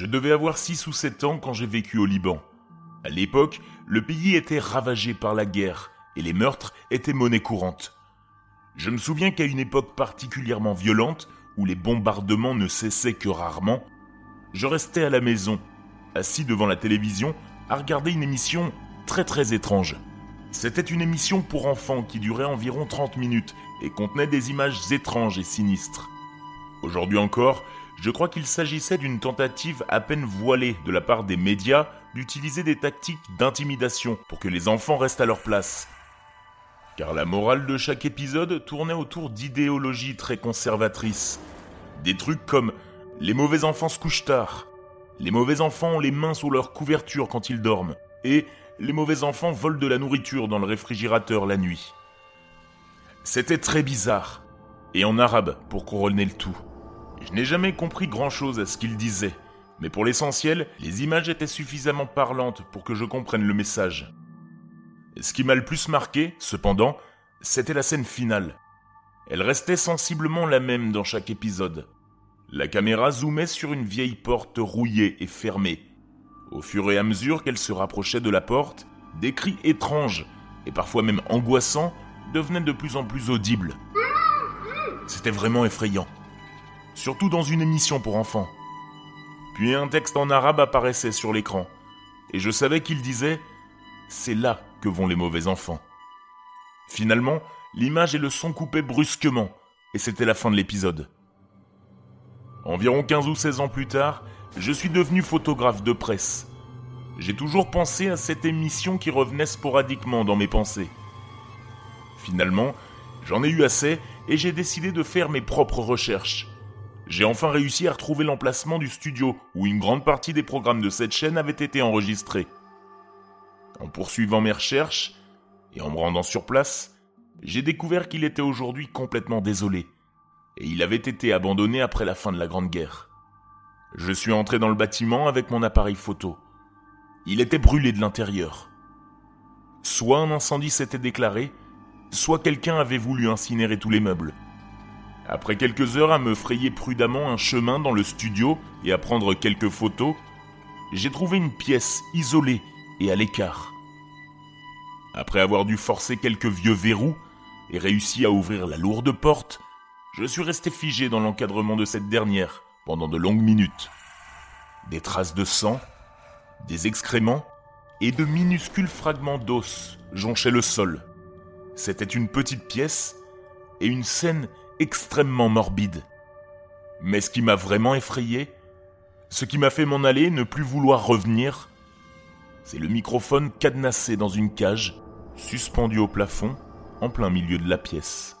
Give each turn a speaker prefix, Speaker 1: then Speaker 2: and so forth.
Speaker 1: Je devais avoir 6 ou 7 ans quand j'ai vécu au Liban. À l'époque, le pays était ravagé par la guerre et les meurtres étaient monnaie courante. Je me souviens qu'à une époque particulièrement violente, où les bombardements ne cessaient que rarement, je restais à la maison, assis devant la télévision, à regarder une émission très très étrange. C'était une émission pour enfants qui durait environ 30 minutes et contenait des images étranges et sinistres. Aujourd'hui encore, je crois qu'il s'agissait d'une tentative à peine voilée de la part des médias d'utiliser des tactiques d'intimidation pour que les enfants restent à leur place. Car la morale de chaque épisode tournait autour d'idéologies très conservatrices. Des trucs comme les mauvais enfants se couchent tard, les mauvais enfants ont les mains sous leur couverture quand ils dorment, et les mauvais enfants volent de la nourriture dans le réfrigérateur la nuit. C'était très bizarre, et en arabe pour couronner le tout. Je n'ai jamais compris grand-chose à ce qu'il disait, mais pour l'essentiel, les images étaient suffisamment parlantes pour que je comprenne le message. Ce qui m'a le plus marqué, cependant, c'était la scène finale. Elle restait sensiblement la même dans chaque épisode. La caméra zoomait sur une vieille porte rouillée et fermée. Au fur et à mesure qu'elle se rapprochait de la porte, des cris étranges, et parfois même angoissants, devenaient de plus en plus audibles. C'était vraiment effrayant. Surtout dans une émission pour enfants. Puis un texte en arabe apparaissait sur l'écran, et je savais qu'il disait ⁇ C'est là que vont les mauvais enfants ⁇ Finalement, l'image et le son coupaient brusquement, et c'était la fin de l'épisode. Environ 15 ou 16 ans plus tard, je suis devenu photographe de presse. J'ai toujours pensé à cette émission qui revenait sporadiquement dans mes pensées. Finalement, j'en ai eu assez et j'ai décidé de faire mes propres recherches. J'ai enfin réussi à retrouver l'emplacement du studio où une grande partie des programmes de cette chaîne avaient été enregistrés. En poursuivant mes recherches et en me rendant sur place, j'ai découvert qu'il était aujourd'hui complètement désolé et il avait été abandonné après la fin de la Grande Guerre. Je suis entré dans le bâtiment avec mon appareil photo. Il était brûlé de l'intérieur. Soit un incendie s'était déclaré, soit quelqu'un avait voulu incinérer tous les meubles. Après quelques heures à me frayer prudemment un chemin dans le studio et à prendre quelques photos, j'ai trouvé une pièce isolée et à l'écart. Après avoir dû forcer quelques vieux verrous et réussi à ouvrir la lourde porte, je suis resté figé dans l'encadrement de cette dernière pendant de longues minutes. Des traces de sang, des excréments et de minuscules fragments d'os jonchaient le sol. C'était une petite pièce et une scène extrêmement morbide. Mais ce qui m'a vraiment effrayé, ce qui m'a fait m'en aller ne plus vouloir revenir, c'est le microphone cadenassé dans une cage, suspendu au plafond, en plein milieu de la pièce.